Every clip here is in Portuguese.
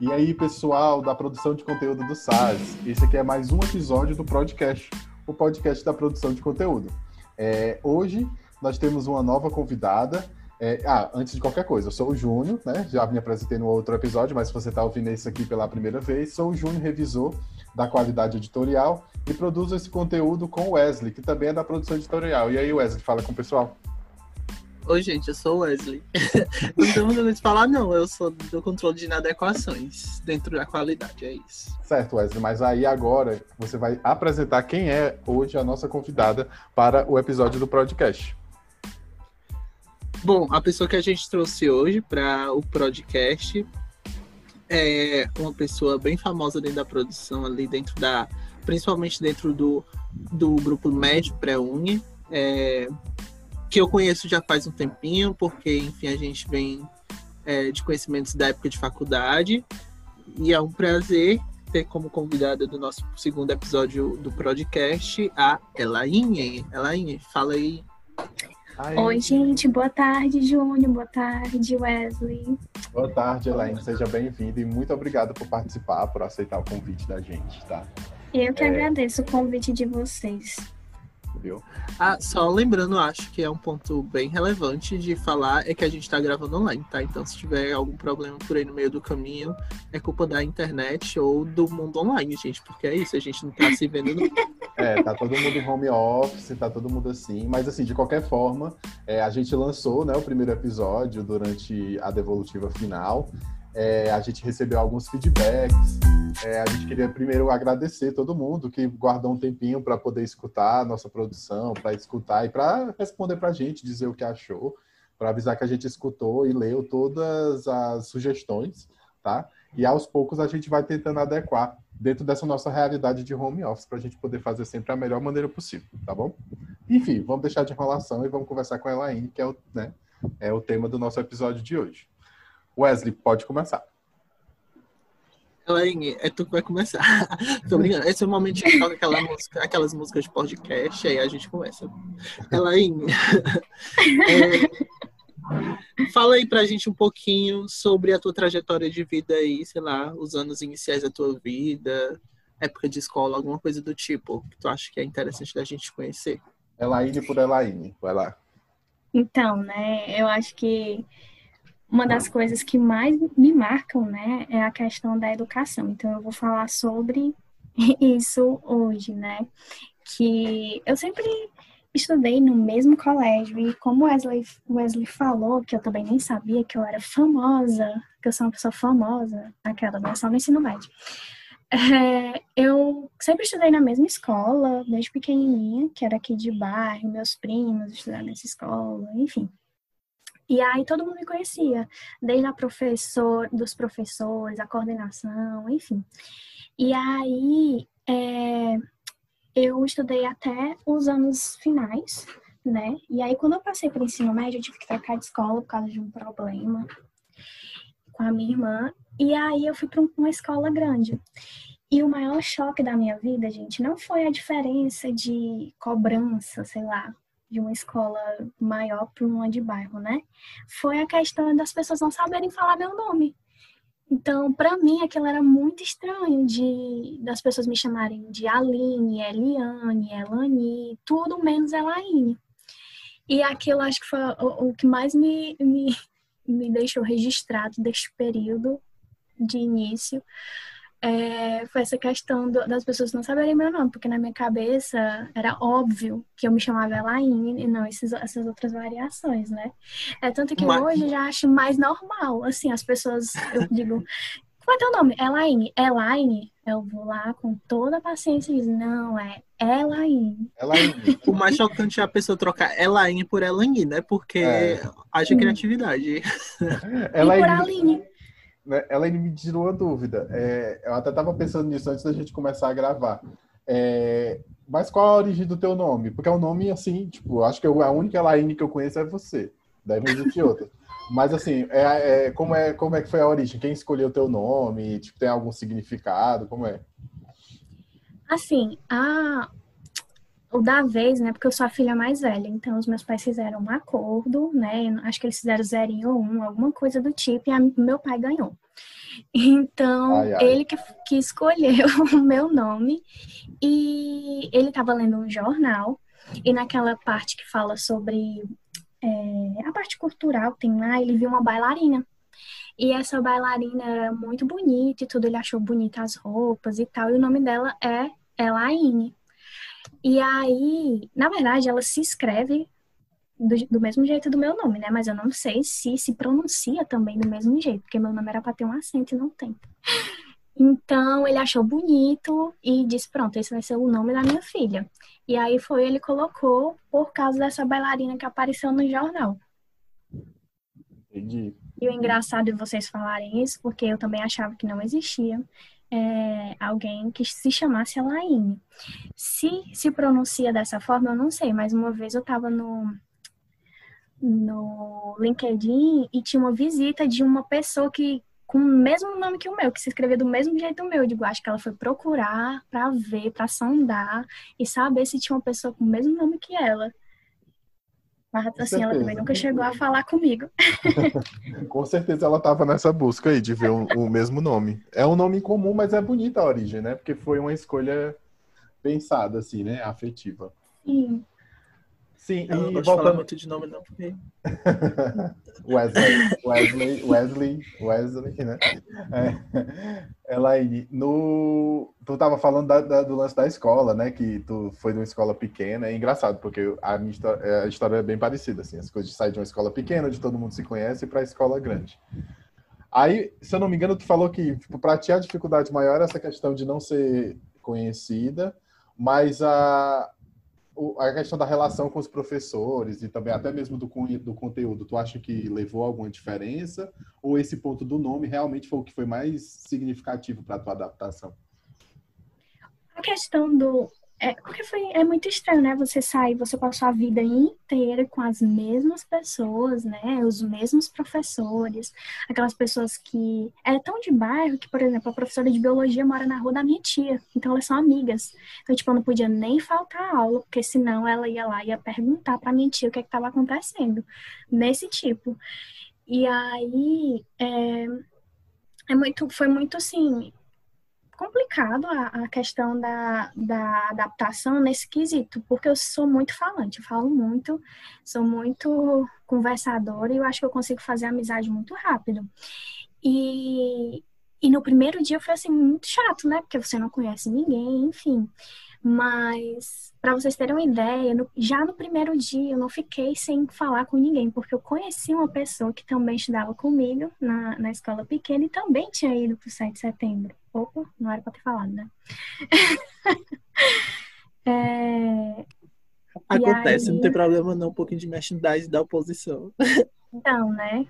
E aí, pessoal da produção de conteúdo do SAS, esse aqui é mais um episódio do podcast, o podcast da produção de conteúdo. É, hoje nós temos uma nova convidada. É, ah, antes de qualquer coisa, eu sou o Júnior, né? Já me apresentei no outro episódio, mas se você está ouvindo isso aqui pela primeira vez, sou o Júnior, revisor da qualidade editorial e produzo esse conteúdo com o Wesley, que também é da produção editorial. E aí, Wesley, fala com o pessoal. Oi, gente, eu sou Wesley. não tenho muito de falar, não. Eu sou do controle de inadequações dentro da qualidade, é isso. Certo, Wesley, mas aí agora você vai apresentar quem é hoje a nossa convidada para o episódio do podcast. Bom, a pessoa que a gente trouxe hoje para o podcast é uma pessoa bem famosa dentro da produção, ali dentro da. principalmente dentro do, do grupo médio pré-uni. É, que eu conheço já faz um tempinho, porque, enfim, a gente vem é, de conhecimentos da época de faculdade. E é um prazer ter como convidada do nosso segundo episódio do podcast a Elaine. Elaine, fala aí. Oi, gente, boa tarde, Júnior, boa tarde, Wesley. Boa tarde, Elaine, seja bem-vinda e muito obrigado por participar, por aceitar o convite da gente, tá? Eu que é... agradeço o convite de vocês viu? Ah, só lembrando, acho que é um ponto bem relevante de falar é que a gente está gravando online, tá? Então, se tiver algum problema por aí no meio do caminho, é culpa da internet ou do mundo online, gente, porque é isso, a gente não tá se vendo. No... É, tá todo mundo em home office, tá todo mundo assim, mas assim, de qualquer forma, é, a gente lançou, né, o primeiro episódio durante a devolutiva final. É, a gente recebeu alguns feedbacks. É, a gente queria primeiro agradecer todo mundo que guardou um tempinho para poder escutar a nossa produção, para escutar e para responder para a gente, dizer o que achou, para avisar que a gente escutou e leu todas as sugestões, tá? E aos poucos a gente vai tentando adequar dentro dessa nossa realidade de home office para a gente poder fazer sempre a melhor maneira possível, tá bom? Enfim, vamos deixar de enrolação e vamos conversar com a Elaine, que é o, né, é o tema do nosso episódio de hoje. Wesley, pode começar. Elaine, é tu que vai começar. Tô brincando. Esse é o momento que toca aquela música, aquelas músicas de podcast, aí a gente começa. Elaine, é, fala aí pra gente um pouquinho sobre a tua trajetória de vida aí, sei lá, os anos iniciais da tua vida, época de escola, alguma coisa do tipo, que tu acha que é interessante da gente conhecer. Elaine por Elaine, vai lá. Então, né, eu acho que uma das coisas que mais me marcam, né, é a questão da educação. Então, eu vou falar sobre isso hoje, né? Que eu sempre estudei no mesmo colégio e como Wesley, Wesley falou, que eu também nem sabia que eu era famosa, que eu sou uma pessoa famosa, aquela, né, só no ensino médio. É, eu sempre estudei na mesma escola, desde pequenininha, que era aqui de bairro, meus primos estudaram nessa escola, enfim. E aí todo mundo me conhecia, desde a professor, dos professores, a coordenação, enfim. E aí é, eu estudei até os anos finais, né? E aí quando eu passei para o ensino médio, eu tive que trocar de escola por causa de um problema com a minha irmã. E aí eu fui para uma escola grande. E o maior choque da minha vida, gente, não foi a diferença de cobrança, sei lá, de uma escola maior para uma de bairro, né? Foi a questão das pessoas não saberem falar meu nome. Então, para mim, aquilo era muito estranho de das pessoas me chamarem de Aline, Eliane, Elani, tudo menos Elaine. E aquilo acho que foi o, o que mais me, me, me deixou registrado deste período de início é, foi essa questão do, das pessoas não saberem meu nome, porque na minha cabeça era óbvio que eu me chamava Elaine e não esses, essas outras variações, né? É tanto que Mas... hoje eu já acho mais normal, assim, as pessoas, eu digo, qual é teu nome? Elaine. Elaine, eu vou lá com toda a paciência e diz, não, é Elaine. Elaine. o mais chocante é a pessoa trocar Elaine por Elaine, né? Porque é. haja criatividade. Elaine. E por Aline né, ela me tirou uma dúvida. É, eu até estava pensando nisso antes da gente começar a gravar. É, mas qual a origem do teu nome? Porque é um nome assim, tipo, acho que eu, a única Elaine que eu conheço é você. Deve existir outra. Mas assim, é, é, como, é, como é que foi a origem? Quem escolheu o teu nome? Tipo, tem algum significado? Como é? Assim, a, o da vez, né? Porque eu sou a filha mais velha, então os meus pais fizeram um acordo, né? Acho que eles fizeram zero ou um, alguma coisa do tipo, e a, meu pai ganhou. Então, ai, ai. ele que, que escolheu o meu nome e ele estava lendo um jornal e naquela parte que fala sobre é, a parte cultural tem lá, ele viu uma bailarina. E essa bailarina era muito bonita e tudo, ele achou bonita as roupas e tal, e o nome dela é Elaine. E aí, na verdade, ela se escreve do, do, mesmo jeito do meu nome, né? Mas eu não sei se se pronuncia também do mesmo jeito, porque meu nome era para ter um acento e não tem. Então ele achou bonito e disse: Pronto, esse vai ser o nome da minha filha. E aí foi ele colocou por causa dessa bailarina que apareceu no jornal. Entendi. E o engraçado de vocês falarem isso, porque eu também achava que não existia é, alguém que se chamasse Elaine. Se se pronuncia dessa forma, eu não sei, mas uma vez eu estava no, no LinkedIn e tinha uma visita de uma pessoa que com o mesmo nome que o meu, que se escrevia do mesmo jeito do meu. Eu digo, acho que ela foi procurar para ver, para sondar e saber se tinha uma pessoa com o mesmo nome que ela. Mas assim, ela também nunca chegou a falar comigo. com certeza ela estava nessa busca aí de ver o, o, mesmo nome. É um nome comum, mas é bonita a origem, né? Porque foi uma escolha pensada, assim, né? Afetiva. Sim. Sim, eu não e voltando... falar muito de nome não, porque... Wesley, Wesley, Wesley, Wesley, né? É, Elaine, no... tu estava falando da, da, do lance da escola, né? Que tu foi de uma escola pequena. É engraçado, porque a, minha história, a história é bem parecida, assim. As coisas saem de uma escola pequena, onde todo mundo se conhece, para a escola grande. Aí, se eu não me engano, tu falou que, tipo, para ti a dificuldade maior é essa questão de não ser conhecida, mas a, a questão da relação com os professores e também até mesmo do, do conteúdo, tu acha que levou alguma diferença? Ou esse ponto do nome realmente foi o que foi mais significativo para a tua adaptação? A questão do é, porque foi, é muito estranho, né? Você sair, você passar a vida inteira com as mesmas pessoas, né? Os mesmos professores, aquelas pessoas que. É tão de bairro que, por exemplo, a professora de biologia mora na rua da minha tia, então elas são amigas. Então, tipo, eu não podia nem faltar aula, porque senão ela ia lá e ia perguntar pra minha tia o que é estava acontecendo. Nesse tipo. E aí. É, é muito, foi muito assim, complicado a, a questão da, da adaptação nesse quesito, porque eu sou muito falante, eu falo muito, sou muito conversadora e eu acho que eu consigo fazer amizade muito rápido. E, e no primeiro dia foi assim muito chato, né? Porque você não conhece ninguém, enfim. Mas, para vocês terem uma ideia, no, já no primeiro dia eu não fiquei sem falar com ninguém, porque eu conheci uma pessoa que também estudava comigo na, na escola pequena e também tinha ido para o 7 de setembro. Opa, não era para ter falado, né? é... Acontece, aí... não tem problema não, um pouquinho de merchandising da oposição. Então, né?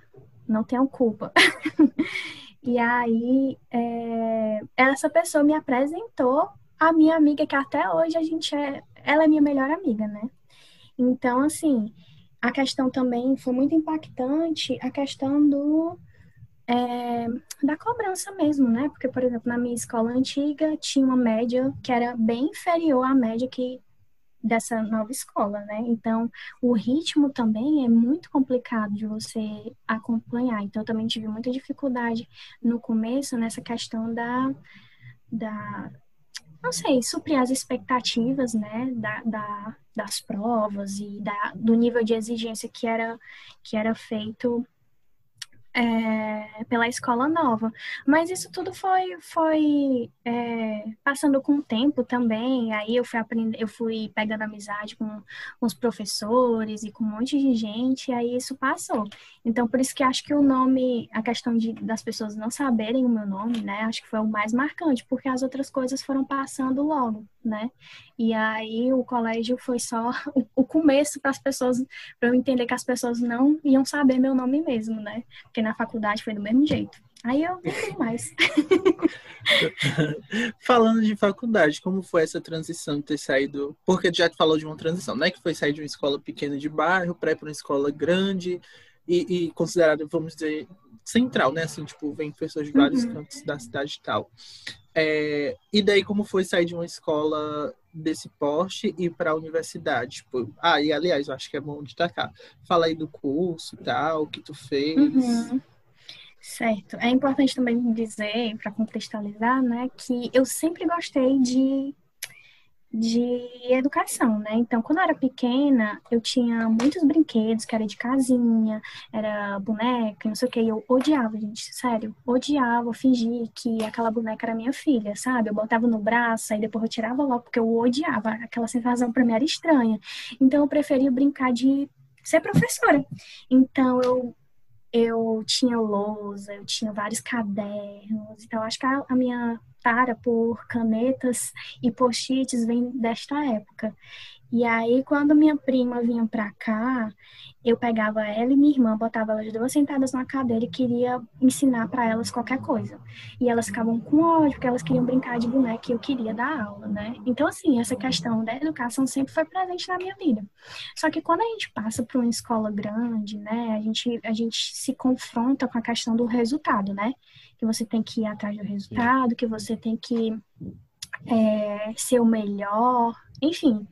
Não tenho culpa. e aí, é... essa pessoa me apresentou a minha amiga, que até hoje a gente é. Ela é minha melhor amiga, né? Então, assim, a questão também foi muito impactante a questão do. É, da cobrança mesmo, né? Porque, por exemplo, na minha escola antiga tinha uma média que era bem inferior à média que dessa nova escola, né? Então, o ritmo também é muito complicado de você acompanhar. Então, eu também tive muita dificuldade no começo nessa questão da, da não sei, suprir as expectativas, né, da, da, das provas e da, do nível de exigência que era, que era feito é, pela escola nova. Mas isso tudo foi, foi é, passando com o tempo também. Aí eu fui aprendendo, eu fui pegando amizade com, os professores e com um monte de gente, e aí isso passou. Então, por isso que acho que o nome, a questão de, das pessoas não saberem o meu nome, né? Acho que foi o mais marcante, porque as outras coisas foram passando logo, né? E aí o colégio foi só o começo para as pessoas, para eu entender que as pessoas não iam saber meu nome mesmo, né? Porque na faculdade foi do mesmo jeito. Aí eu não sei mais. Falando de faculdade, como foi essa transição ter saído? Porque já falou de uma transição, né? Que foi sair de uma escola pequena de bairro para ir para uma escola grande e, e considerada, vamos dizer, central, né? Assim, tipo, vem pessoas de vários uhum. cantos da cidade e tal. É, e daí, como foi sair de uma escola desse porte e para a universidade? Tipo, ah, e aliás, eu acho que é bom destacar. Fala aí do curso e tal, o que tu fez. Uhum. Certo. É importante também dizer, para contextualizar, né, que eu sempre gostei de de educação, né? Então, quando eu era pequena, eu tinha muitos brinquedos que era de casinha, era boneca, não sei o que, eu odiava, gente, sério, odiava, fingia que aquela boneca era minha filha, sabe? Eu botava no braço, e depois eu tirava logo, porque eu odiava, aquela sensação para mim era estranha. Então, eu preferia brincar de ser professora. Então, eu eu tinha lousa, eu tinha vários cadernos, então acho que a, minha tara por canetas e post-its vem desta época. E aí, quando minha prima vinha pra cá, eu pegava ela e minha irmã, botava elas duas sentadas numa cadeira e queria ensinar para elas qualquer coisa. E elas ficavam com ódio, porque elas queriam brincar de boneca e eu queria dar aula, né? Então, assim, essa questão da educação sempre foi presente na minha vida. Só que quando a gente passa para uma escola grande, né, a gente, a gente se confronta com a questão do resultado, né? Que você tem que ir atrás do resultado, que você tem que é, ser o melhor, enfim.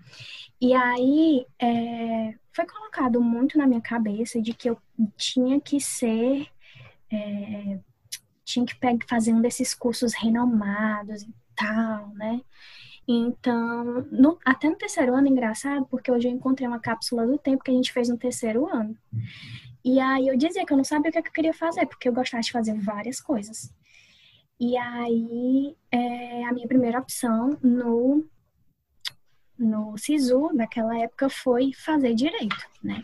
E aí é, foi colocado muito na minha cabeça de que eu tinha que ser, é, tinha que fazer um desses cursos renomados e tal, né? Então, no, até no terceiro ano, engraçado, porque hoje eu encontrei uma cápsula do tempo que a gente fez no terceiro ano. E aí eu dizia que eu não sabia o que, é eu queria fazer, porque eu gostava de fazer várias coisas. E aí, é, a minha primeira opção no no SISU, naquela época, foi fazer direito, né?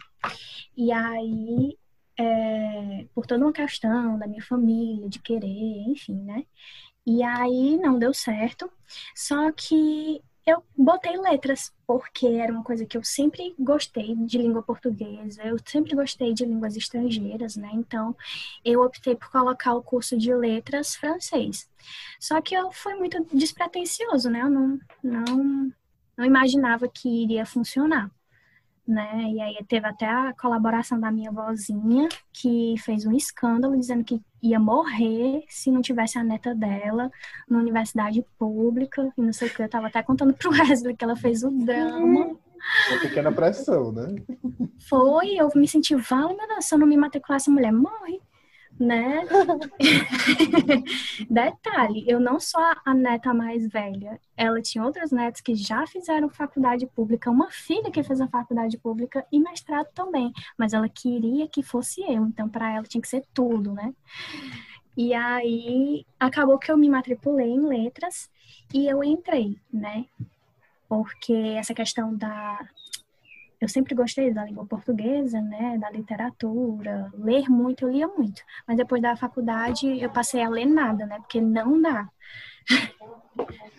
E aí, é, por toda uma questão da minha família, de querer, enfim, né? E aí não deu certo, só que eu botei letras, porque era uma coisa que eu sempre gostei de língua portuguesa, eu sempre gostei de línguas estrangeiras, né? Então, eu optei por colocar o curso de letras francês. Só que eu fui muito despretensioso, né? Eu não, não não imaginava que iria funcionar. Né? E aí teve até a colaboração da minha vozinha, que fez um escândalo dizendo que ia morrer se não tivesse a neta dela na universidade pública, e não sei o que. Eu tava até contando pro Wesley que ela fez o drama. Uma pequena pressão, né? Foi, eu me senti, vale, meu Deus, se eu não me matricular, essa mulher morre né? Detalhe, eu não sou a neta mais velha. Ela tinha outras netas que já fizeram faculdade pública, uma filha que fez a faculdade pública e mestrado também, mas ela queria que fosse eu, então para ela tinha que ser tudo, né? E aí acabou que eu me matriculei em letras e eu entrei, né? Porque essa questão da eu sempre gostei da língua portuguesa, né, da literatura, ler muito, eu lia muito. Mas depois da faculdade eu passei a ler nada, né, porque não dá.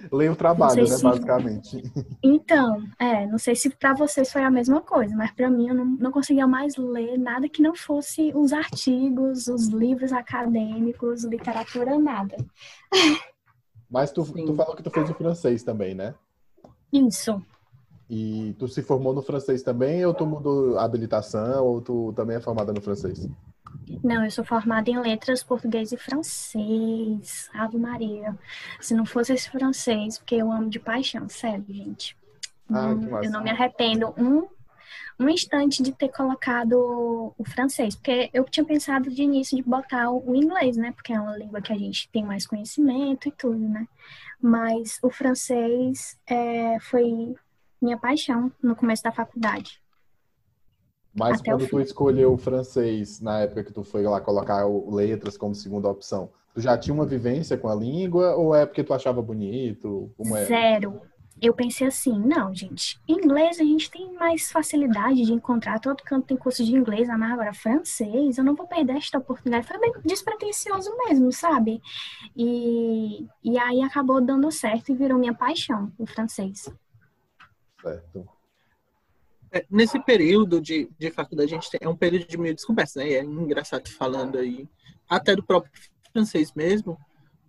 Ler o trabalho, né, se... basicamente. Então, é, não sei se para vocês foi a mesma coisa, mas para mim eu não, não conseguia mais ler nada que não fosse os artigos, os livros acadêmicos, literatura, nada. Mas tu, tu falou que tu fez o francês também, né? Isso. E tu se formou no francês também, ou tu mudou habilitação, ou tu também é formada no francês? Não, eu sou formada em letras português e francês. Ave Maria. Se não fosse esse francês, porque eu amo de paixão, sério, gente. Ah, eu não me arrependo um, um instante de ter colocado o francês, porque eu tinha pensado de início de botar o inglês, né? Porque é uma língua que a gente tem mais conhecimento e tudo, né? Mas o francês é, foi minha paixão no começo da faculdade. Mas Até quando tu escolheu o francês, na época que tu foi lá colocar o letras como segunda opção, tu já tinha uma vivência com a língua ou é porque tu achava bonito? É? Zero. Eu pensei assim, não, gente, inglês a gente tem mais facilidade de encontrar, todo canto tem curso de inglês, mas agora francês, eu não vou perder esta oportunidade. Foi bem despretensioso mesmo, sabe? E, e aí acabou dando certo e virou minha paixão, o francês. Certo. É, nesse período de, de faculdade, a gente tem, é um período de meio descoberta, né? É engraçado falando aí, até do próprio francês mesmo,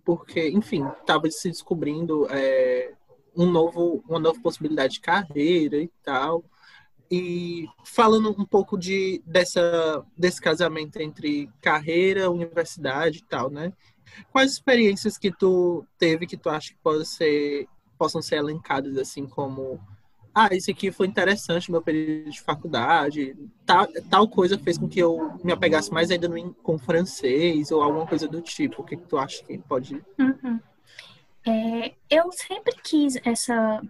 porque, enfim, estava se descobrindo é, um novo, uma nova possibilidade de carreira e tal. E falando um pouco de, dessa, desse casamento entre carreira, universidade e tal, né? Quais experiências que tu teve que tu acha que pode ser, possam ser elencadas assim como ah, isso aqui foi interessante no meu período de faculdade, tal, tal coisa fez com que eu me apegasse mais ainda no, com francês ou alguma coisa do tipo. O que, que tu acha que pode. Uhum. É, eu sempre quis essa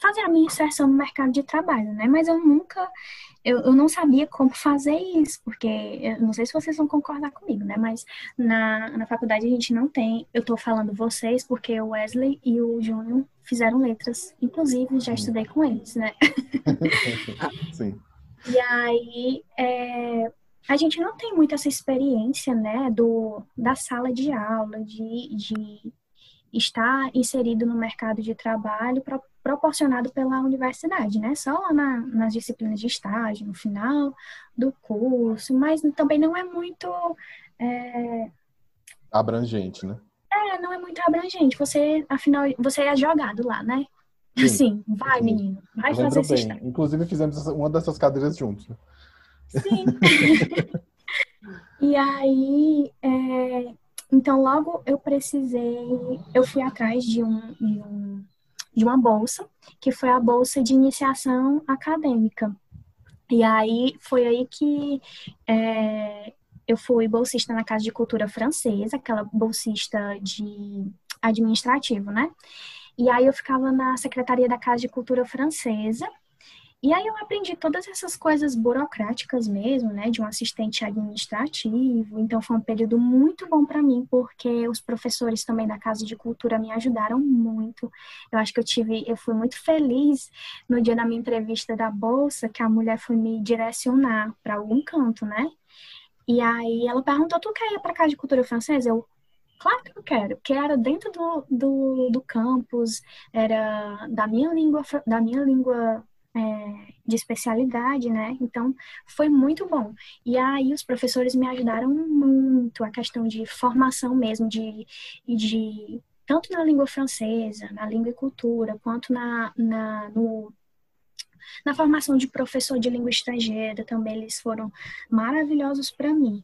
fazer a minha inserção no mercado de trabalho, né? Mas eu nunca, eu, eu não sabia como fazer isso, porque eu não sei se vocês vão concordar comigo, né? Mas na, na faculdade a gente não tem, eu tô falando vocês porque o Wesley e o Júnior fizeram letras, inclusive já estudei com eles, né? Sim. E aí, é, a gente não tem muito essa experiência, né, do, da sala de aula, de, de estar inserido no mercado de trabalho pro, proporcionado pela universidade, né? Só lá na, nas disciplinas de estágio, no final do curso, mas também não é muito é... abrangente, né? É, não é muito abrangente. Você, afinal, você é jogado lá, né? Sim, Assim, vai, Sim. menino, vai fazer esse estágio. Inclusive, fizemos uma dessas cadeiras juntos. Né? Sim. e aí, é, então, logo eu precisei, eu fui atrás de, um, de, um, de uma bolsa, que foi a bolsa de iniciação acadêmica. E aí foi aí que é, eu fui bolsista na Casa de Cultura Francesa, aquela bolsista de administrativo, né? E aí eu ficava na Secretaria da Casa de Cultura Francesa, e aí eu aprendi todas essas coisas burocráticas mesmo, né, de um assistente administrativo. Então foi um período muito bom para mim, porque os professores também da Casa de Cultura me ajudaram muito. Eu acho que eu tive, eu fui muito feliz no dia da minha entrevista da bolsa, que a mulher foi me direcionar para algum canto, né? E aí ela perguntou: "Tu quer ir para Casa de Cultura Francesa?" Eu Claro que eu quero, porque era dentro do, do, do campus, era da minha língua, da minha língua é, de especialidade, né? Então, foi muito bom. E aí, os professores me ajudaram muito, a questão de formação mesmo, de, de tanto na língua francesa, na língua e cultura, quanto na, na, no, na formação de professor de língua estrangeira também, eles foram maravilhosos para mim.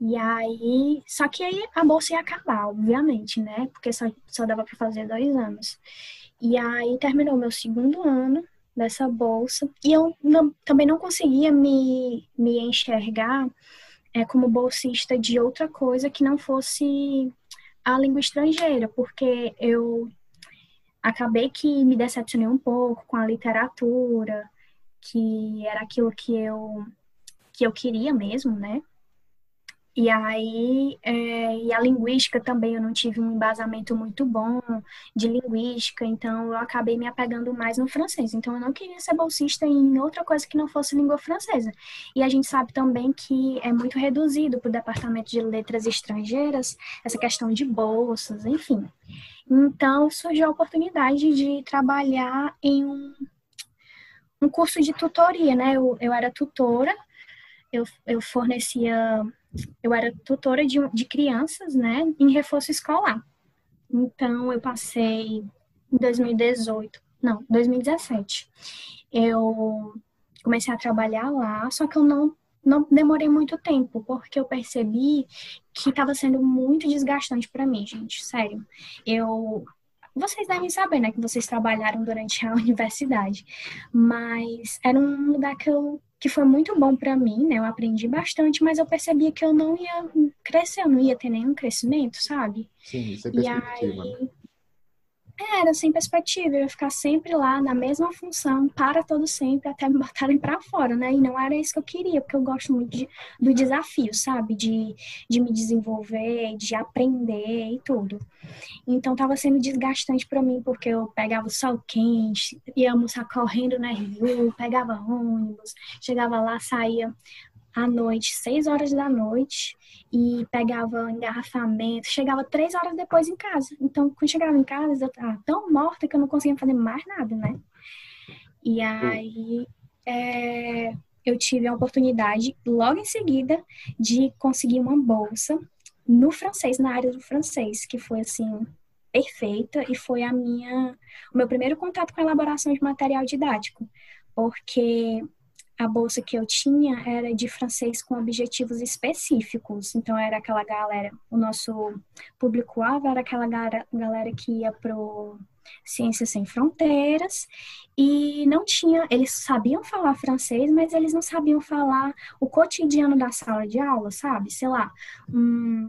E aí, só que aí a bolsa ia acabar, obviamente, né? Porque só, só dava para fazer dois anos. E aí terminou meu segundo ano, dessa bolsa. E eu não, também não conseguia me, me enxergar é, como bolsista de outra coisa que não fosse a língua estrangeira, porque eu acabei que me decepcionei um pouco com a literatura, que era aquilo que eu que eu queria mesmo, né? E aí, é, e a linguística também, eu não tive um embasamento muito bom de linguística, então eu acabei me apegando mais no francês. Então eu não queria ser bolsista em outra coisa que não fosse língua francesa. E a gente sabe também que é muito reduzido para o departamento de letras estrangeiras essa questão de bolsas, enfim. Então surgiu a oportunidade de trabalhar em um, um curso de tutoria, né? Eu, eu era tutora, eu, eu fornecia eu era tutora de, de crianças, né, em reforço escolar. Então, eu passei em 2018, não, 2017. Eu comecei a trabalhar lá, só que eu não não demorei muito tempo, porque eu percebi que estava sendo muito desgastante para mim, gente, sério. Eu vocês devem saber, né, que vocês trabalharam durante a universidade, mas era um lugar que eu que foi muito bom para mim, né? Eu aprendi bastante, mas eu percebia que eu não ia crescer, eu não ia ter nenhum crescimento, sabe? Sim, sem perspectiva. E aí, era sem perspectiva, eu ia ficar sempre lá na mesma função, para todo sempre, até me botarem para fora, né? E não era isso que eu queria, porque eu gosto muito de, do desafio, sabe? De, de me desenvolver, de aprender e tudo. Então tava sendo desgastante para mim, porque eu pegava o sol quente, ia almoçar correndo na RU, pegava ônibus, chegava lá, saía à noite, seis horas da noite, e pegava engarrafamento, chegava três horas depois em casa. Então, quando chegava em casa, eu estava tão morta que eu não conseguia fazer mais nada, né? E aí é, eu tive a oportunidade, logo em seguida, de conseguir uma bolsa no francês, na área do francês, que foi assim perfeita e foi a minha o meu primeiro contato com a elaboração de material didático, porque a bolsa que eu tinha era de francês com objetivos específicos. Então, era aquela galera, o nosso público-alvo era aquela galera, que ia pro Ciências Sem Fronteiras, e não tinha, eles sabiam falar francês, mas eles não sabiam falar o cotidiano da sala de aula, sabe? Sei lá, um,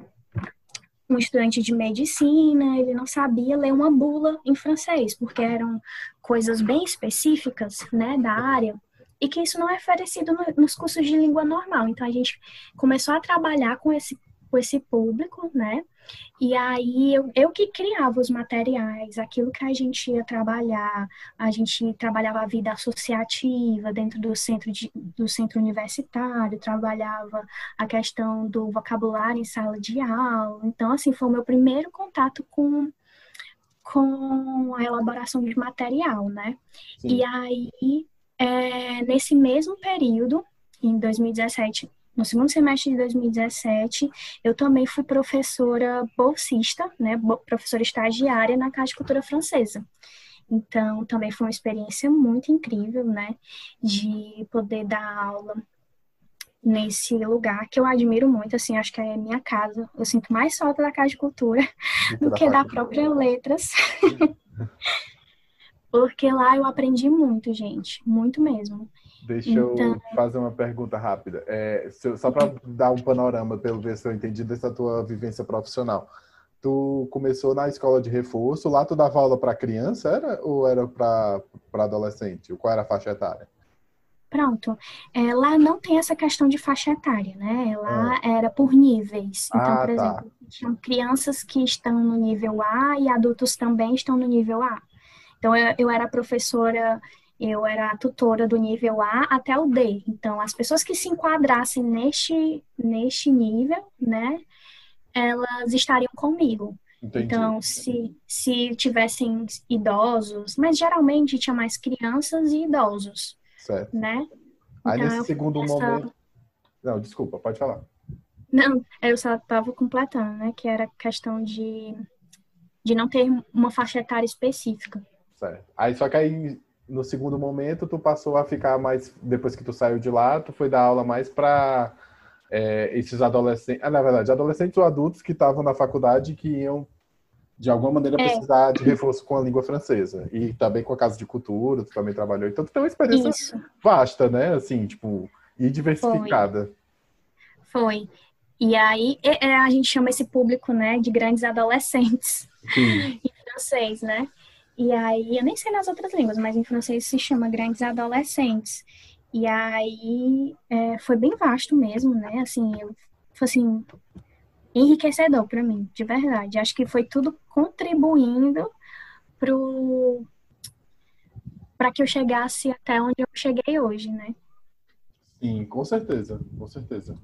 um estudante de medicina, ele não sabia ler uma bula em francês, porque eram coisas bem específicas, né, da área, e que isso não é oferecido no, nos cursos de língua normal. Então a gente começou a trabalhar com esse com esse público, né? E aí eu, eu que criava os materiais, aquilo que a gente ia trabalhar, a gente trabalhava a vida associativa dentro do centro, de, do centro universitário, trabalhava a questão do vocabulário em sala de aula. Então, assim, foi o meu primeiro contato com, com a elaboração de material, né? Sim. E aí, é, nesse mesmo período, em 2017, no segundo semestre de 2017, eu também fui professora bolsista, né, professora estagiária na Casa de Cultura Francesa. Então, também foi uma experiência muito incrível, né, de poder dar aula nesse lugar que eu admiro muito, assim, acho que é minha casa. Eu sinto mais falta da Casa de Cultura do que da própria Letras. Porque lá eu aprendi muito, gente, muito mesmo. Deixa então... eu fazer uma pergunta rápida. É, só para dar um panorama, pelo ver se eu entendi dessa tua vivência profissional. Tu começou na escola de reforço, lá tu dava aula para criança, era ou era para adolescente? Qual era a faixa etária? Pronto. É, lá não tem essa questão de faixa etária, né? Lá ah. era por níveis. Então, ah, por tá. exemplo, são crianças que estão no nível A e adultos também estão no nível A. Então, eu, eu era professora eu era tutora do nível A até o D. Então, as pessoas que se enquadrassem neste, neste nível, né, elas estariam comigo. Entendi. Então, se, se tivessem idosos, mas geralmente tinha mais crianças e idosos. Certo. Né? Aí, então, nesse segundo essa... momento. Não, desculpa, pode falar. Não, eu só estava completando, né? Que era questão de, de não ter uma faixa etária específica. Certo. Aí só que aí no segundo momento, tu passou a ficar mais, depois que tu saiu de lá, tu foi dar aula mais para é, esses adolescentes, ah, na verdade, adolescentes ou adultos que estavam na faculdade que iam, de alguma maneira, é. precisar de reforço com a língua francesa. E também com a Casa de Cultura, tu também trabalhou. Então, tu tem uma experiência Isso. vasta, né? Assim, tipo, e diversificada. Foi. Foi. E aí, é, a gente chama esse público, né, de grandes adolescentes. Sim. em francês, né? E aí, eu nem sei nas outras línguas, mas em francês se chama grandes adolescentes. E aí, é, foi bem vasto mesmo, né? Assim, eu, foi assim, enriquecedor para mim, de verdade. Acho que foi tudo contribuindo pro para que eu chegasse até onde eu cheguei hoje, né? Sim, com certeza, com certeza.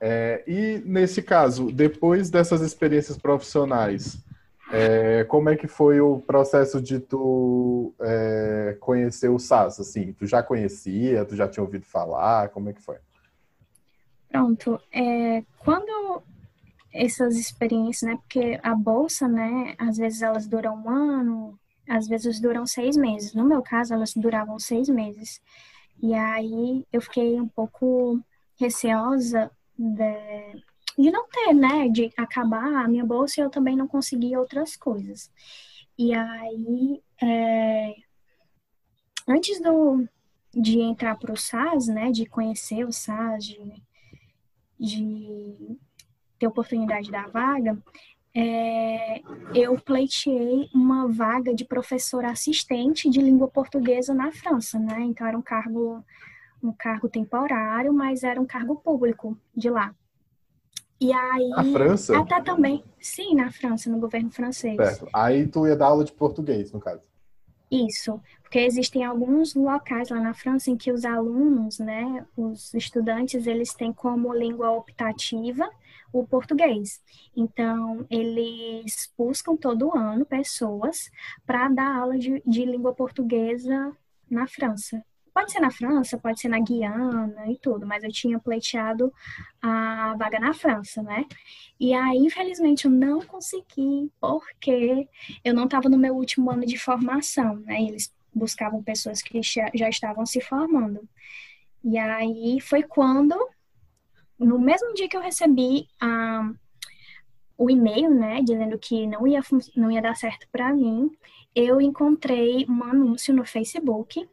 É, e nesse caso, depois dessas experiências profissionais, é, como é que foi o processo de tu é, conhecer o SAS? Assim, tu já conhecia, tu já tinha ouvido falar? Como é que foi? Pronto. É, quando essas experiências, né? Porque a bolsa, né? Às vezes elas duram um ano, às vezes duram seis meses. No meu caso, elas duravam seis meses. E aí eu fiquei um pouco receosa de, de não ter, né? De acabar a minha bolsa e eu também não consegui outras coisas. E aí, é, antes do, de entrar para o SAS, né? De conhecer o SAS, de, de ter oportunidade da vaga, é, eu pleiteei uma vaga de professora assistente de língua portuguesa na França, né? Então era um cargo um cargo temporário, mas era um cargo público de lá. E aí. Na França? Até também. Sim, na França, no governo francês. Certo. Aí tu ia dar aula de português, no caso. Isso, porque existem alguns locais lá na França em que os alunos, né, os estudantes, eles têm como língua optativa o português. Então, eles buscam todo ano pessoas para dar aula de, de língua portuguesa na França. Pode ser na França, pode ser na Guiana e tudo, mas eu tinha pleiteado a vaga na França, né? E aí, infelizmente, eu não consegui, porque eu não estava no meu último ano de formação, né? Eles buscavam pessoas que já estavam se formando. E aí foi quando, no mesmo dia que eu recebi a, o e-mail, né, dizendo que não ia, não ia dar certo para mim, eu encontrei um anúncio no Facebook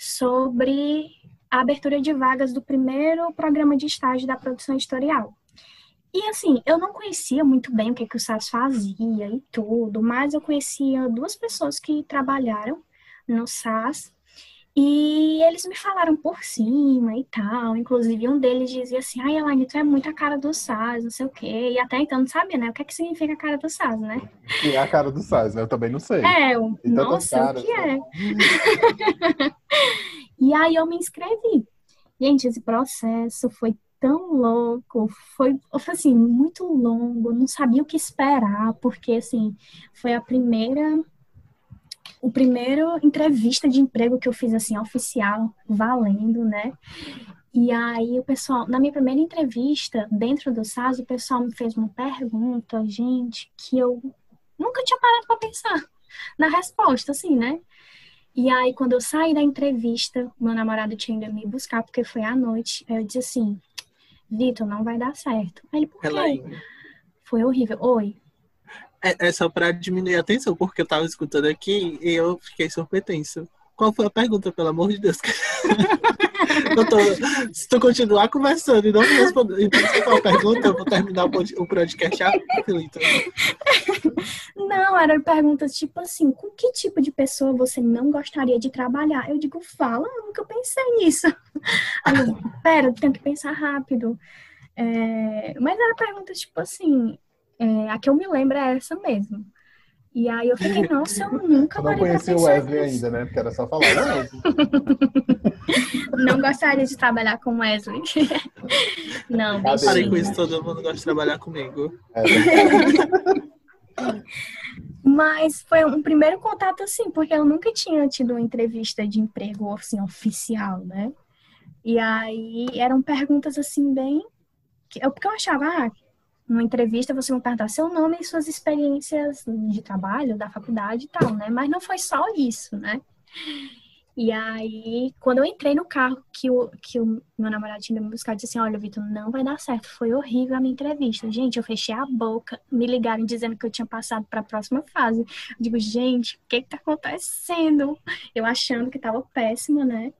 sobre a abertura de vagas do primeiro programa de estágio da produção editorial. E assim, eu não conhecia muito bem o que, que o SAS fazia e tudo, mas eu conhecia duas pessoas que trabalharam no SAS e eles me falaram por cima e tal. Inclusive, um deles dizia assim: Ai, Elaine, tu é muito a cara do SAS, não sei o quê. E até então não sabia, né? O que é que significa a cara do SAS, né? Que é a cara do SAS, né? Eu também não sei. É, eu, nossa, caras, o que é? e aí eu me inscrevi. Gente, esse processo foi tão louco, foi, foi assim, muito longo, não sabia o que esperar, porque assim, foi a primeira o primeiro entrevista de emprego que eu fiz assim oficial, valendo, né? E aí o pessoal, na minha primeira entrevista dentro do SAS, o pessoal me fez uma pergunta, gente, que eu nunca tinha parado para pensar na resposta, assim, né? E aí, quando eu saí da entrevista, meu namorado tinha ido me buscar, porque foi à noite. Aí eu disse assim: Vitor, não vai dar certo. Aí ele, por quê? Foi horrível. Oi. É, é só para diminuir a tensão, porque eu tava escutando aqui e eu fiquei super tenso. Qual foi a pergunta, pelo amor de Deus? Tô, se tu continuar conversando e não me responder então, a pergunta, eu vou terminar o podcast aflito. Não, eram perguntas tipo assim, com que tipo de pessoa você não gostaria de trabalhar? Eu digo, fala, eu nunca pensei nisso. Aí eu, pera, tenho que pensar rápido. É, mas era perguntas tipo assim, é, a que eu me lembro é essa mesmo. E aí eu fiquei, nossa, eu nunca eu não conheci o Wesley nisso. ainda, né? Porque era só falar Wesley. não gostaria de trabalhar com Wesley. não, bichinho. Parei com isso, todo mundo gosta de trabalhar comigo. É. Mas foi um primeiro contato assim, porque eu nunca tinha tido uma entrevista de emprego assim oficial, né? E aí eram perguntas assim bem, porque eu achava, ah, numa entrevista você vai perguntar seu nome e suas experiências de trabalho, da faculdade e tal, né? Mas não foi só isso, né? E aí, quando eu entrei no carro, que o, que o meu namorado tinha me buscar, disse assim, olha, Vitor, não vai dar certo, foi horrível a minha entrevista. Gente, eu fechei a boca, me ligaram dizendo que eu tinha passado para a próxima fase. Eu digo, gente, o que que tá acontecendo? Eu achando que tava péssima, né?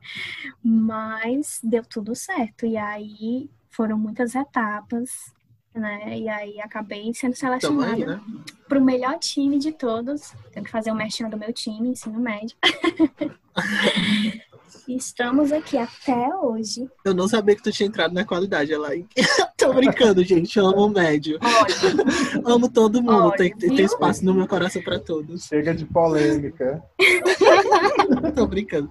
Mas deu tudo certo. E aí, foram muitas etapas, né? E aí acabei sendo selecionada né? para o melhor time de todos. Tenho que fazer o um merchan do meu time, ensino médio. Estamos aqui até hoje. Eu não sabia que tu tinha entrado na qualidade, ela. Tô brincando, gente. Eu amo o médio. Olha, amo todo mundo. Olha, tem, tem espaço no meu coração para todos. Chega de polêmica. Tô brincando.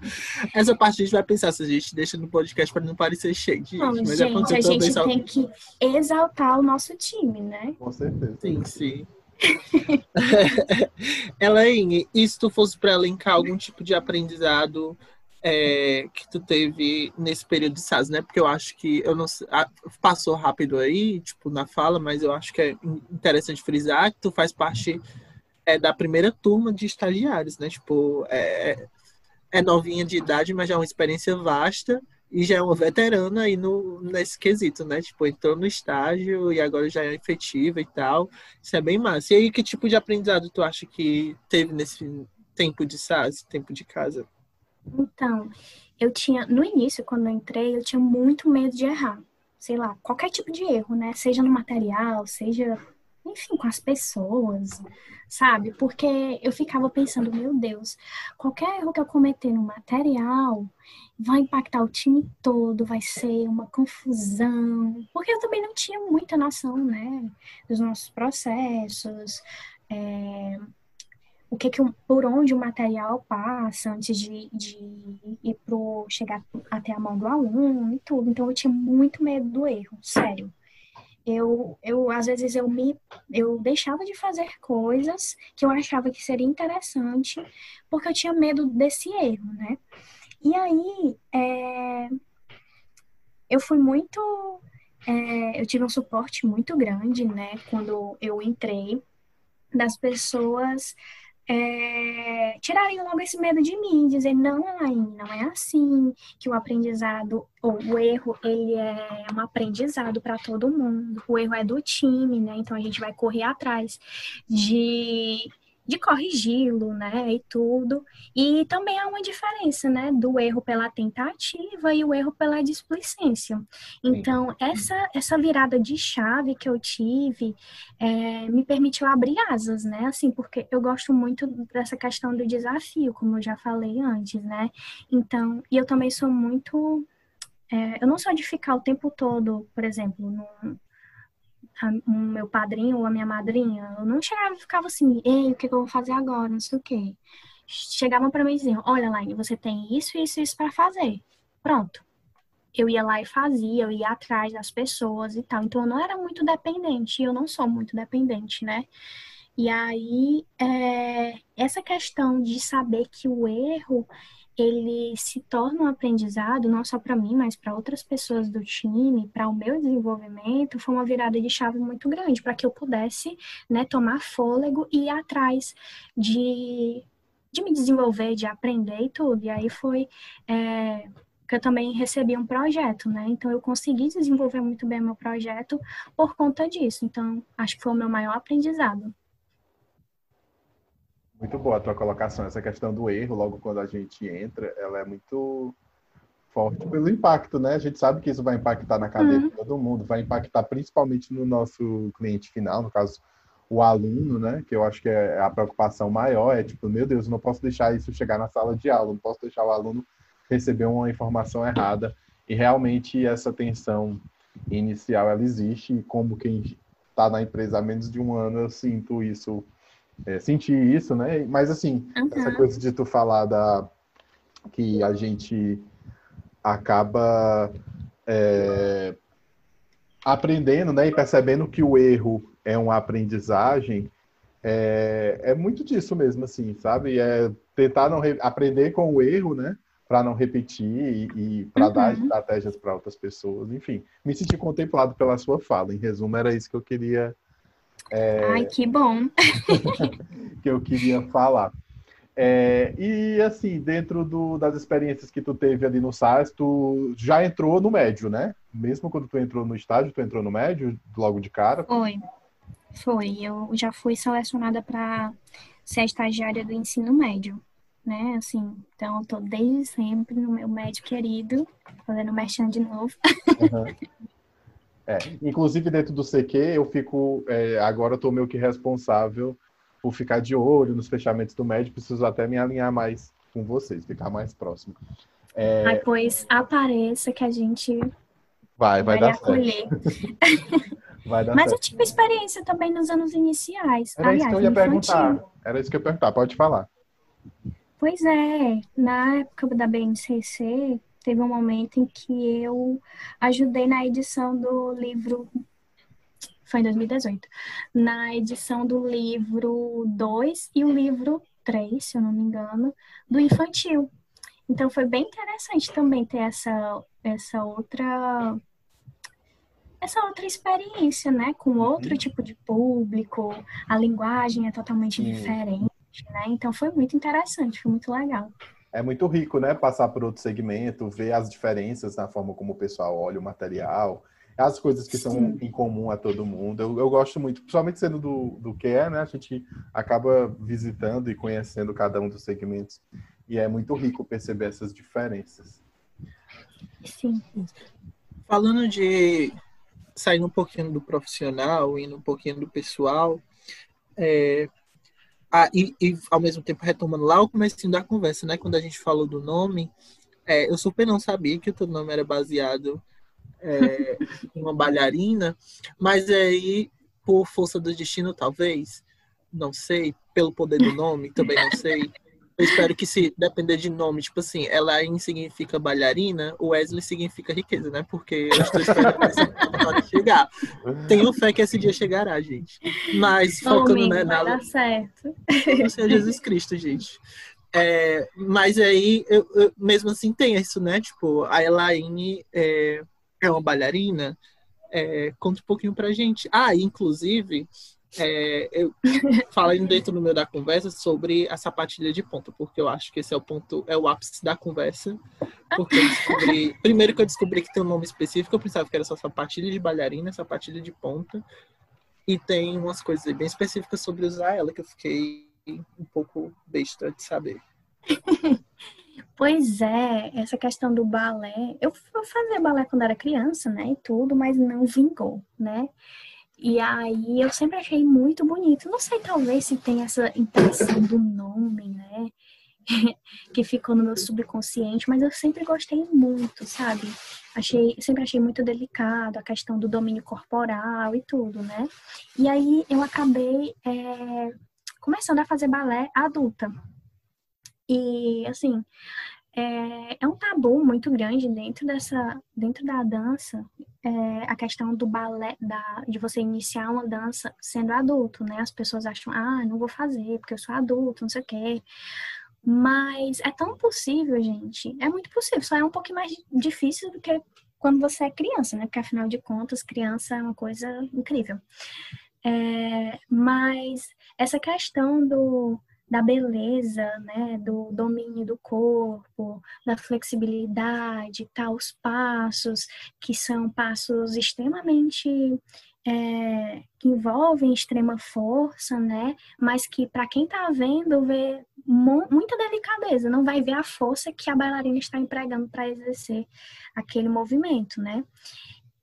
Essa parte a gente vai pensar se a gente deixa no podcast para não parecer cheio. Não, mas gente, a gente tem que exaltar o nosso time, né? Com certeza. Sim, sim. Elaine, e se tu fosse para elencar algum tipo de aprendizado é, que tu teve nesse período de SAS, né? Porque eu acho que eu não passou rápido aí, tipo, na fala, mas eu acho que é interessante frisar que tu faz parte é, da primeira turma de estagiários, né? Tipo, é, é novinha de idade, mas já é uma experiência vasta e já é uma veterana aí no, nesse quesito, né? Tipo, entrou no estágio e agora já é efetiva e tal. Isso é bem massa. E aí, que tipo de aprendizado tu acha que teve nesse tempo de SAS, tempo de casa? Então, eu tinha, no início, quando eu entrei, eu tinha muito medo de errar. Sei lá, qualquer tipo de erro, né? Seja no material, seja, enfim, com as pessoas, sabe? Porque eu ficava pensando, meu Deus, qualquer erro que eu cometer no material vai impactar o time todo, vai ser uma confusão. Porque eu também não tinha muita noção, né? Dos nossos processos. É, o que, que por onde o material passa antes de, de ir pro chegar até a mão do aluno e tudo. Então eu tinha muito medo do erro, sério. Eu, eu às vezes eu me eu deixava de fazer coisas que eu achava que seria interessante porque eu tinha medo desse erro, né? E aí é, eu fui muito é, eu tive um suporte muito grande, né? Quando eu entrei das pessoas é, tirarem logo esse medo de mim, dizer, não, Elaine, não é assim, que o aprendizado, ou o erro, ele é um aprendizado para todo mundo, o erro é do time, né? Então a gente vai correr atrás de de corrigi-lo, né, e tudo. E também há uma diferença, né, do erro pela tentativa e o erro pela displicência. Então, essa, essa virada de chave que eu tive é, me permitiu abrir asas, né, assim, porque eu gosto muito dessa questão do desafio, como eu já falei antes, né. Então, e eu também sou muito... É, eu não sou de ficar o tempo todo, por exemplo, num, o meu padrinho ou a minha madrinha, eu não chegava e ficava assim, ei, o que, que eu vou fazer agora, não sei o quê. Chegavam para mim e diziam, olha, Laine, você tem isso, isso, isso para fazer. Pronto. Eu ia lá e fazia, eu ia atrás das pessoas e tal. Então, eu não era muito dependente, eu não sou muito dependente, né? E aí, é, essa questão de saber que o erro, ele se torna um aprendizado, não só para mim, mas para outras pessoas do time, para o meu desenvolvimento, foi uma virada de chave muito grande, para que eu pudesse né, tomar fôlego e ir atrás de, de me desenvolver, de aprender e tudo. E aí foi é, que eu também recebi um projeto, né? Então eu consegui desenvolver muito bem meu projeto por conta disso. Então, acho que foi o meu maior aprendizado. Muito boa a tua colocação. Essa questão do erro, logo quando a gente entra, ela é muito forte pelo impacto, né? A gente sabe que isso vai impactar na cadeia uhum. de todo mundo, vai impactar principalmente no nosso cliente final, no caso, o aluno, né? Que eu acho que é a preocupação maior, é tipo, meu Deus, não posso deixar isso chegar na sala de aula, não posso deixar o aluno receber uma informação errada. E realmente essa tensão inicial, ela existe, e como quem está na empresa há menos de um ano, eu sinto isso é, sentir isso, né? Mas assim, uhum. essa coisa de tu falar da que a gente acaba é, aprendendo, né? E percebendo que o erro é uma aprendizagem, é, é muito disso mesmo, assim, sabe? É tentar não aprender com o erro, né? Para não repetir e, e para uhum. dar estratégias para outras pessoas. Enfim, me senti contemplado pela sua fala. Em resumo, era isso que eu queria é... Ai, que bom! que eu queria falar. É, e assim, dentro do, das experiências que tu teve ali no SAS, tu já entrou no médio, né? Mesmo quando tu entrou no estágio, tu entrou no médio logo de cara? Foi. Foi. Eu já fui selecionada para ser estagiária do ensino médio, né? Assim, então eu tô desde sempre no meu médio querido, fazendo merchan de novo. Uhum. É, inclusive dentro do CQ, eu fico, é, agora eu estou meio que responsável por ficar de olho nos fechamentos do médio, preciso até me alinhar mais com vocês, ficar mais próximo. É... Aí, pois apareça que a gente vai, vai, vai dar acolher. certo. vai dar Mas certo. eu tive experiência também nos anos iniciais. Era Aliás, isso que eu ia perguntar. Era isso que eu ia perguntar, pode falar. Pois é, na época da BNCC, teve um momento em que eu ajudei na edição do livro. Foi em 2018. Na edição do livro 2 e o livro 3, se eu não me engano, do infantil. Então foi bem interessante também ter essa, essa outra essa outra experiência, né, com outro uhum. tipo de público, a linguagem é totalmente diferente, né? Então foi muito interessante, foi muito legal é muito rico, né? Passar por outro segmento, ver as diferenças na forma como o pessoal olha o material, as coisas que Sim. são em comum a todo mundo. Eu, eu, gosto muito, principalmente sendo do, do que é, né? A gente acaba visitando e conhecendo cada um dos segmentos. E é muito rico perceber essas diferenças. Sim. Falando de saindo um pouquinho do profissional, indo um pouquinho do pessoal, é, ah, e, e, ao mesmo tempo retomando lá o começo da conversa, né? Quando a gente falou do nome, é, eu super não sabia que o teu nome era baseado é, em uma bailarina, mas aí, por força do destino, talvez, não sei, pelo poder do nome, também não sei. Eu espero que se depender de nome, tipo assim, Elaine significa bailarina, Wesley significa riqueza, né? Porque eu estou esperando esse chegar. Tenho fé que esse dia chegará, gente. Mas focando né, na. Vai dar certo. Senhor Jesus Cristo, gente. É, mas aí, eu, eu, mesmo assim, tem isso, né? Tipo, a Elaine é, é uma bailarina. É, conta um pouquinho pra gente. Ah, inclusive, é, eu falei dentro do meio da conversa sobre a sapatilha de ponta, porque eu acho que esse é o ponto, é o ápice da conversa. Porque eu descobri, primeiro que eu descobri que tem um nome específico, eu pensava que era só sapatilha de bailarina, sapatilha de ponta. E tem umas coisas bem específicas sobre usar ela que eu fiquei um pouco besta de saber. Pois é, essa questão do balé. Eu fazia balé quando era criança, né? E tudo, mas não vingou, né? E aí eu sempre achei muito bonito. Não sei, talvez se tem essa impressão do nome, né? que ficou no meu subconsciente, mas eu sempre gostei muito, sabe? Achei, sempre achei muito delicado a questão do domínio corporal e tudo, né? E aí eu acabei é, começando a fazer balé adulta. E assim, é, é, um tabu muito grande dentro dessa, dentro da dança, é, a questão do balé, da, de você iniciar uma dança sendo adulto, né? As pessoas acham, ah, não vou fazer porque eu sou adulto, não sei o quê. Mas é tão possível, gente. É muito possível, só é um pouquinho mais difícil do que quando você é criança, né? Porque afinal de contas, criança é uma coisa incrível. É, mas essa questão do da beleza, né, do domínio do corpo, da flexibilidade, tá, os passos, que são passos extremamente é, que envolvem extrema força, né, mas que para quem está vendo vê muita delicadeza, não vai ver a força que a bailarina está empregando para exercer aquele movimento, né.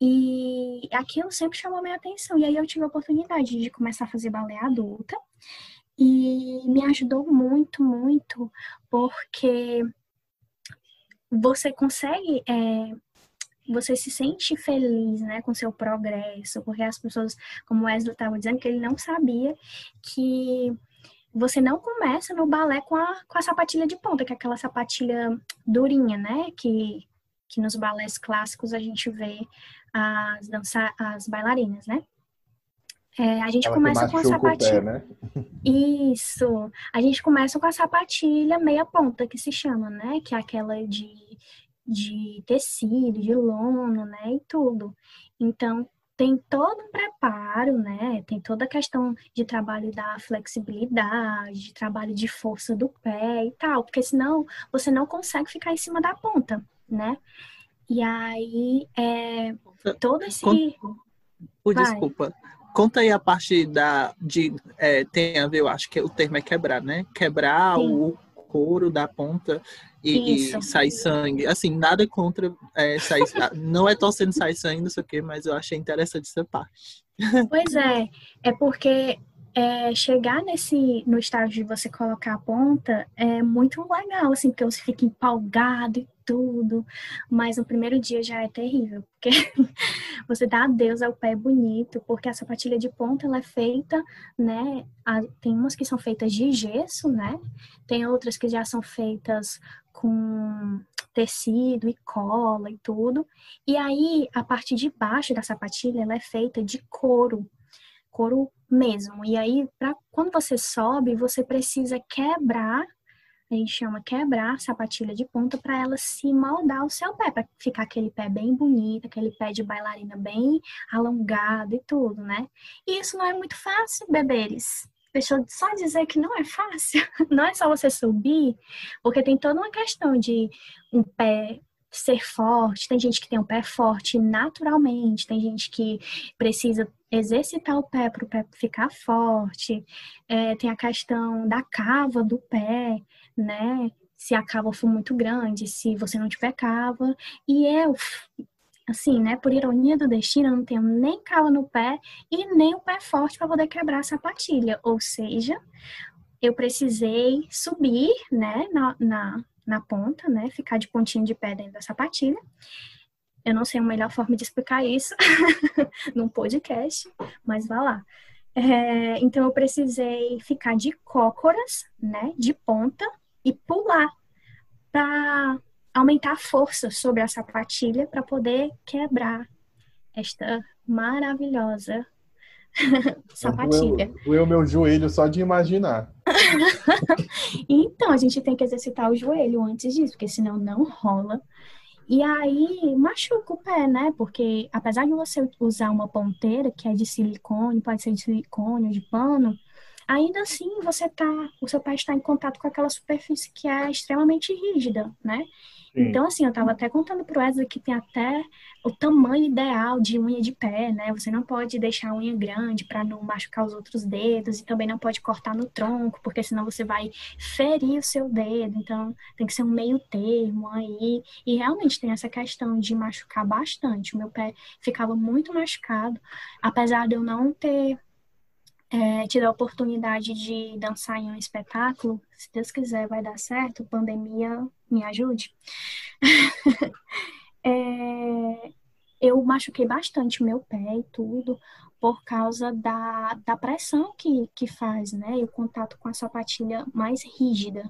E aquilo sempre chamou minha atenção. E aí eu tive a oportunidade de começar a fazer balé adulta e me ajudou muito, muito, porque você consegue, é, você se sente feliz, né, com seu progresso, porque as pessoas, como o Wesley estava dizendo, que ele não sabia que você não começa no balé com a, com a sapatilha de ponta, que é aquela sapatilha durinha, né, que, que nos balés clássicos a gente vê as, dança, as bailarinas, né? É, a gente Ela começa com a sapatilha. Pé, né? Isso. A gente começa com a sapatilha meia ponta, que se chama, né? Que é aquela de, de tecido, de lona, né? E tudo. Então, tem todo um preparo, né? Tem toda a questão de trabalho da flexibilidade, de trabalho de força do pé e tal, porque senão você não consegue ficar em cima da ponta, né? E aí, é, todo esse. Oh, desculpa. Conta aí a parte da. De, é, tem a ver, eu acho que o termo é quebrar, né? Quebrar Sim. o couro da ponta e, e sair sangue. Assim, nada contra é, sair, não é torcendo sair sangue, não sei o quê, mas eu achei interessante essa parte. Pois é, é porque é, chegar nesse no estágio de você colocar a ponta é muito legal, assim, porque você fica empolgado e tudo, mas no primeiro dia já é terrível, porque você dá adeus ao pé bonito, porque a sapatilha de ponta ela é feita, né? Tem umas que são feitas de gesso, né? Tem outras que já são feitas com tecido e cola e tudo. E aí a parte de baixo da sapatilha ela é feita de couro, couro mesmo. E aí, pra, quando você sobe, você precisa quebrar, a gente chama quebrar a sapatilha de ponta para ela se moldar o seu pé, para ficar aquele pé bem bonito, aquele pé de bailarina bem alongado e tudo, né? E isso não é muito fácil, beberes. Deixa eu só dizer que não é fácil. Não é só você subir, porque tem toda uma questão de um pé ser forte, tem gente que tem um pé forte naturalmente, tem gente que precisa exercitar o pé para o pé ficar forte, é, tem a questão da cava do pé, né? Se a cava for muito grande, se você não tiver cava. E eu, assim, né, por ironia do destino, eu não tenho nem cava no pé e nem o pé forte para poder quebrar a sapatilha. Ou seja, eu precisei subir, né, na, na na ponta, né? Ficar de pontinho de pé dentro da sapatilha. Eu não sei a melhor forma de explicar isso num podcast, mas vá lá. É, então eu precisei ficar de cócoras, né? De ponta e pular para aumentar a força sobre a sapatilha para poder quebrar esta maravilhosa sapatilha. Doeu meu joelho só de imaginar. então, a gente tem que exercitar o joelho antes disso, porque senão não rola. E aí machuca o pé, né? Porque apesar de você usar uma ponteira, que é de silicone, pode ser de silicone ou de pano, ainda assim você tá, o seu pé está em contato com aquela superfície que é extremamente rígida, né? Então, assim, eu estava até contando pro Wesley que tem até o tamanho ideal de unha de pé, né? Você não pode deixar a unha grande para não machucar os outros dedos e também não pode cortar no tronco, porque senão você vai ferir o seu dedo. Então, tem que ser um meio termo aí. E realmente tem essa questão de machucar bastante. O meu pé ficava muito machucado, apesar de eu não ter é, a oportunidade de dançar em um espetáculo, se Deus quiser vai dar certo, pandemia me ajude. é, eu machuquei bastante meu pé e tudo por causa da, da pressão que, que faz, né? E o contato com a sapatilha mais rígida.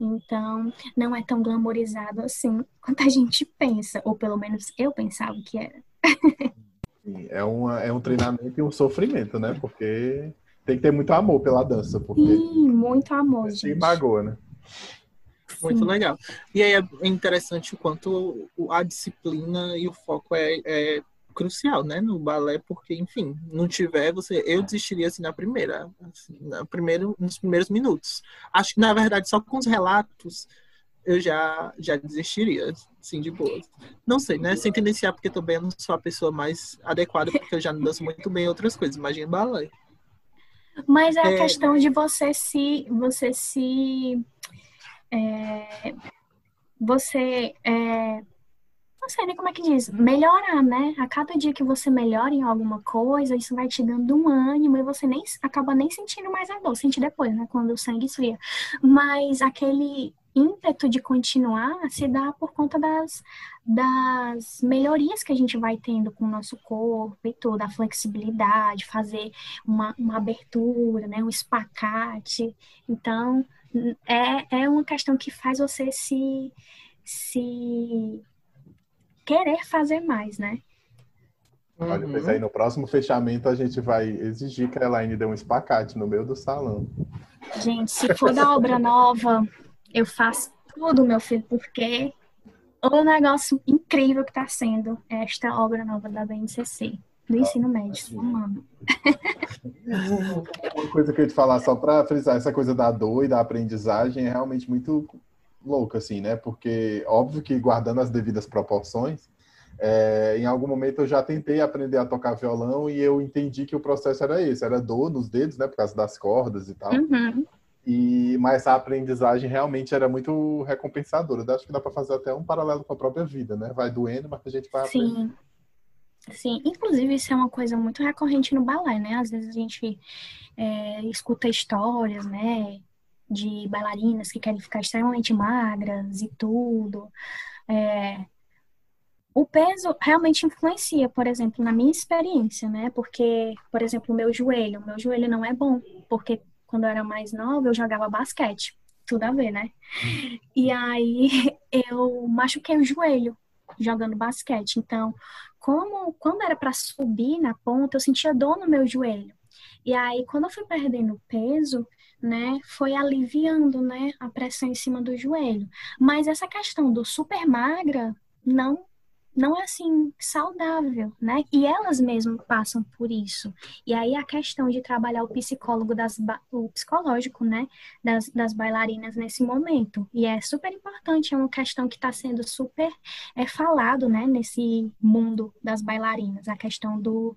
Então, não é tão glamorizado assim quanto a gente pensa, ou pelo menos eu pensava que era. é, uma, é um treinamento e um sofrimento, né? Porque tem que ter muito amor pela dança. Porque Sim, muito amor, gente. magoa, né? Muito Sim. legal. E aí é interessante o quanto a disciplina e o foco é, é crucial, né, no balé, porque, enfim, não tiver, você, eu desistiria assim na primeira, assim, na primeiro, nos primeiros minutos. Acho que na verdade só com os relatos eu já já desistiria, assim, de boa. Não sei, né? Sem tendenciar, porque também eu não sou a pessoa mais adequada, porque eu já não danço muito bem outras coisas, imagina balé. Mas é a é... questão de você se você se é, você é, não sei nem como é que diz, melhorar, né? A cada dia que você melhora em alguma coisa, isso vai te dando um ânimo e você nem acaba nem sentindo mais a dor, sente depois, né? Quando o sangue esfria. Mas aquele ímpeto de continuar se dá por conta das, das melhorias que a gente vai tendo com o nosso corpo e toda a flexibilidade, fazer uma, uma abertura, né, um espacate. Então, é, é uma questão que faz você se, se querer fazer mais, né? Olha, pois aí no próximo fechamento a gente vai exigir que a Elaine dê um espacate no meio do salão. Gente, se for da obra nova, eu faço tudo, meu filho, porque o negócio incrível que está sendo esta obra nova da BNCC, do ensino médio, mano. Uma coisa que eu ia te falar, só para frisar, essa coisa da dor e da aprendizagem é realmente muito louca, assim, né? Porque, óbvio que guardando as devidas proporções, é, em algum momento eu já tentei aprender a tocar violão e eu entendi que o processo era esse, era dor nos dedos, né? Por causa das cordas e tal. Uhum. E, mas a aprendizagem realmente era muito recompensadora. Eu acho que dá para fazer até um paralelo com a própria vida, né? Vai doendo, mas a gente vai Sim. aprendendo. Sim, inclusive isso é uma coisa muito recorrente no balé, né? Às vezes a gente é, escuta histórias, né? De bailarinas que querem ficar extremamente magras e tudo. É, o peso realmente influencia, por exemplo, na minha experiência, né? Porque, por exemplo, o meu joelho, o meu joelho não é bom, porque quando eu era mais nova, eu jogava basquete. Tudo a ver, né? E aí eu machuquei o joelho jogando basquete. Então, como quando era para subir na ponta, eu sentia dor no meu joelho. E aí, quando eu fui perdendo peso, né, foi aliviando, né, a pressão em cima do joelho. Mas essa questão do super magra não não é assim saudável, né? E elas mesmas passam por isso. E aí a questão de trabalhar o psicólogo das o psicológico, né, das, das bailarinas nesse momento. E é super importante, é uma questão que está sendo super é falado, né, nesse mundo das bailarinas, a questão do,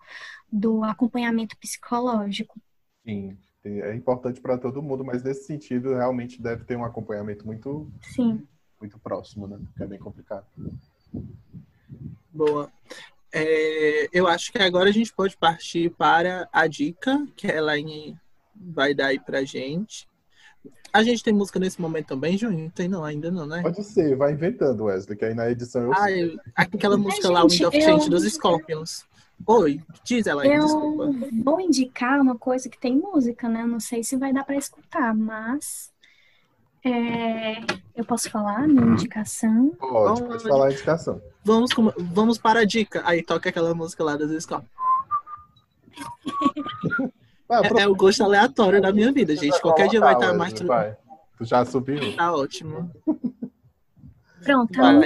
do acompanhamento psicológico. Sim, é importante para todo mundo, mas nesse sentido realmente deve ter um acompanhamento muito Sim. muito próximo, né? Que é bem complicado. Boa. É, eu acho que agora a gente pode partir para a dica que a Elaine vai dar aí pra gente. A gente tem música nesse momento também, Juninho? Tem não, ainda não, né? Pode ser, vai inventando, Wesley, que aí na edição eu ah, eu, Aquela música lá, Wind of Change dos Scorpions. Oi, diz ela aí, eu desculpa. vou indicar uma coisa que tem música, né? Não sei se vai dar para escutar, mas é, eu posso falar minha indicação? Pode, pode falar a indicação. Vamos, vamos para a dica. Aí toca aquela música lá das escolas. é, é, o gosto aleatório da minha vida, gente. Qualquer dia vai estar mais Tu já subiu? Tá ótimo. Pronto, então,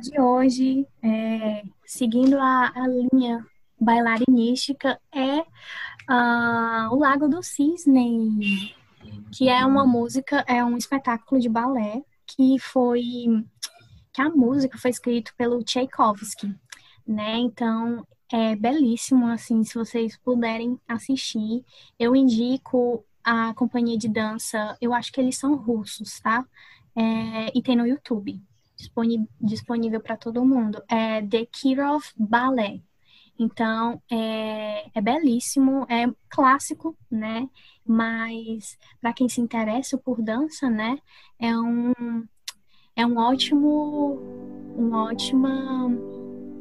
de hoje, é, seguindo a, a linha bailarinística, é uh, o Lago do Cisne, que é uma música, é um espetáculo de balé que foi que a música foi escrita pelo Tchaikovsky, né? Então é belíssimo, assim, se vocês puderem assistir, eu indico a companhia de dança, eu acho que eles são russos, tá? É, e tem no YouTube, disponível para todo mundo. É The Kirov Ballet. Então, é, é belíssimo, é clássico, né? Mas para quem se interessa por dança, né? É um, é um ótimo, um ótima,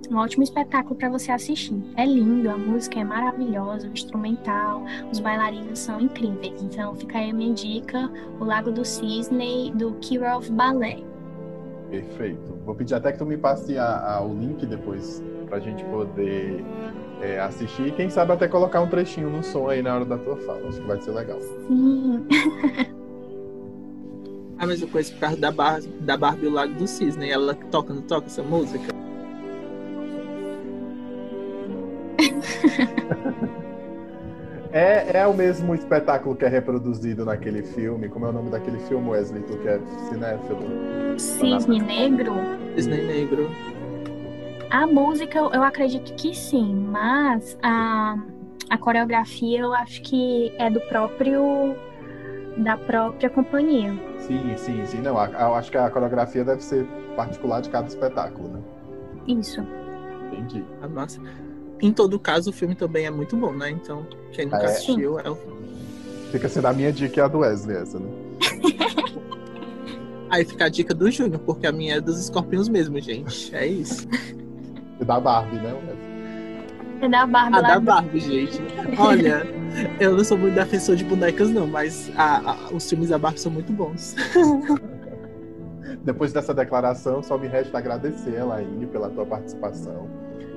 um ótimo espetáculo para você assistir. É lindo, a música é maravilhosa, o instrumental, os bailarinos são incríveis. Então, fica aí a minha dica, o Lago do Cisne, do Kirov Ballet. Perfeito. Vou pedir até que tu me passe a, a, o link depois para a gente poder é, assistir e quem sabe até colocar um trechinho no som aí na hora da tua fala. Acho que vai ser legal. Sim. a mesma coisa por causa da, Bar da Barbie o Lago do Cisne. Ela toca, não toca essa música? É, é o mesmo espetáculo que é reproduzido naquele filme. Como é o nome daquele filme, Wesley? Tu que é cinéfilo? Cisne Negro? Cisne Negro. A música, eu acredito que sim, mas a, a coreografia eu acho que é do próprio. da própria companhia. Sim, sim, sim. Não, eu acho que a coreografia deve ser particular de cada espetáculo, né? Isso. Entendi. A massa. Em todo caso, o filme também é muito bom, né? Então, quem nunca é. assistiu é o. Fica sendo a minha dica e a do Wesley, essa, né? Aí fica a dica do Júnior, porque a minha é dos escorpiões mesmo, gente. É isso. E da Barbie, né, Wesley? É da Barbie. A da Barbie, gente. Olha, eu não sou muito defensor de bonecas, não, mas a, a, os filmes da Barbie são muito bons. Depois dessa declaração, só me resta agradecer, Elaine, pela tua participação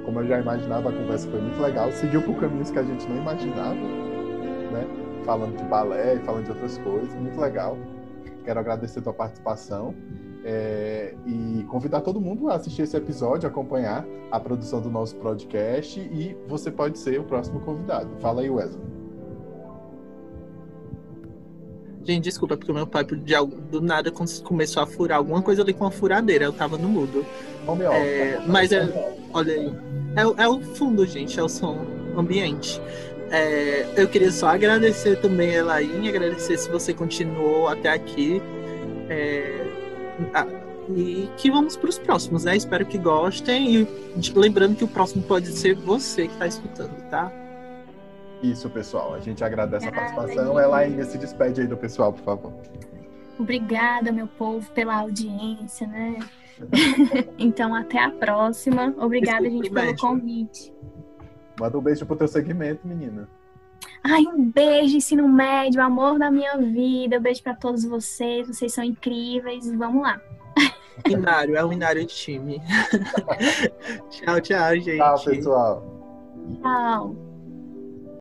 como eu já imaginava, a conversa foi muito legal. Seguiu por caminhos que a gente não imaginava, né? Falando de balé, falando de outras coisas, muito legal. Quero agradecer a tua participação é, e convidar todo mundo a assistir esse episódio, acompanhar a produção do nosso podcast e você pode ser o próximo convidado. Fala aí, Wesley. Gente, desculpa, porque o meu pai de, do nada começou a furar alguma coisa ali com a furadeira. Eu tava no mudo. É, mas é, olha aí. É, é, o fundo, gente, é o som ambiente. É, eu queria só agradecer também a Elaine, agradecer se você continuou até aqui. É, e que vamos para os próximos, né? Espero que gostem. E lembrando que o próximo pode ser você que está escutando, tá? Isso, pessoal. A gente agradece a participação. Elaine, se despede aí do pessoal, por favor. Obrigada, meu povo, pela audiência, né? então, até a próxima. Obrigada, gente, pelo convite. Manda um beijo pro teu segmento, menina. Ai, um beijo, ensino médio, amor da minha vida. Um beijo para todos vocês. Vocês são incríveis. Vamos lá. Inário, é o Inário de time. tchau, tchau, gente. Tchau, pessoal. Tchau.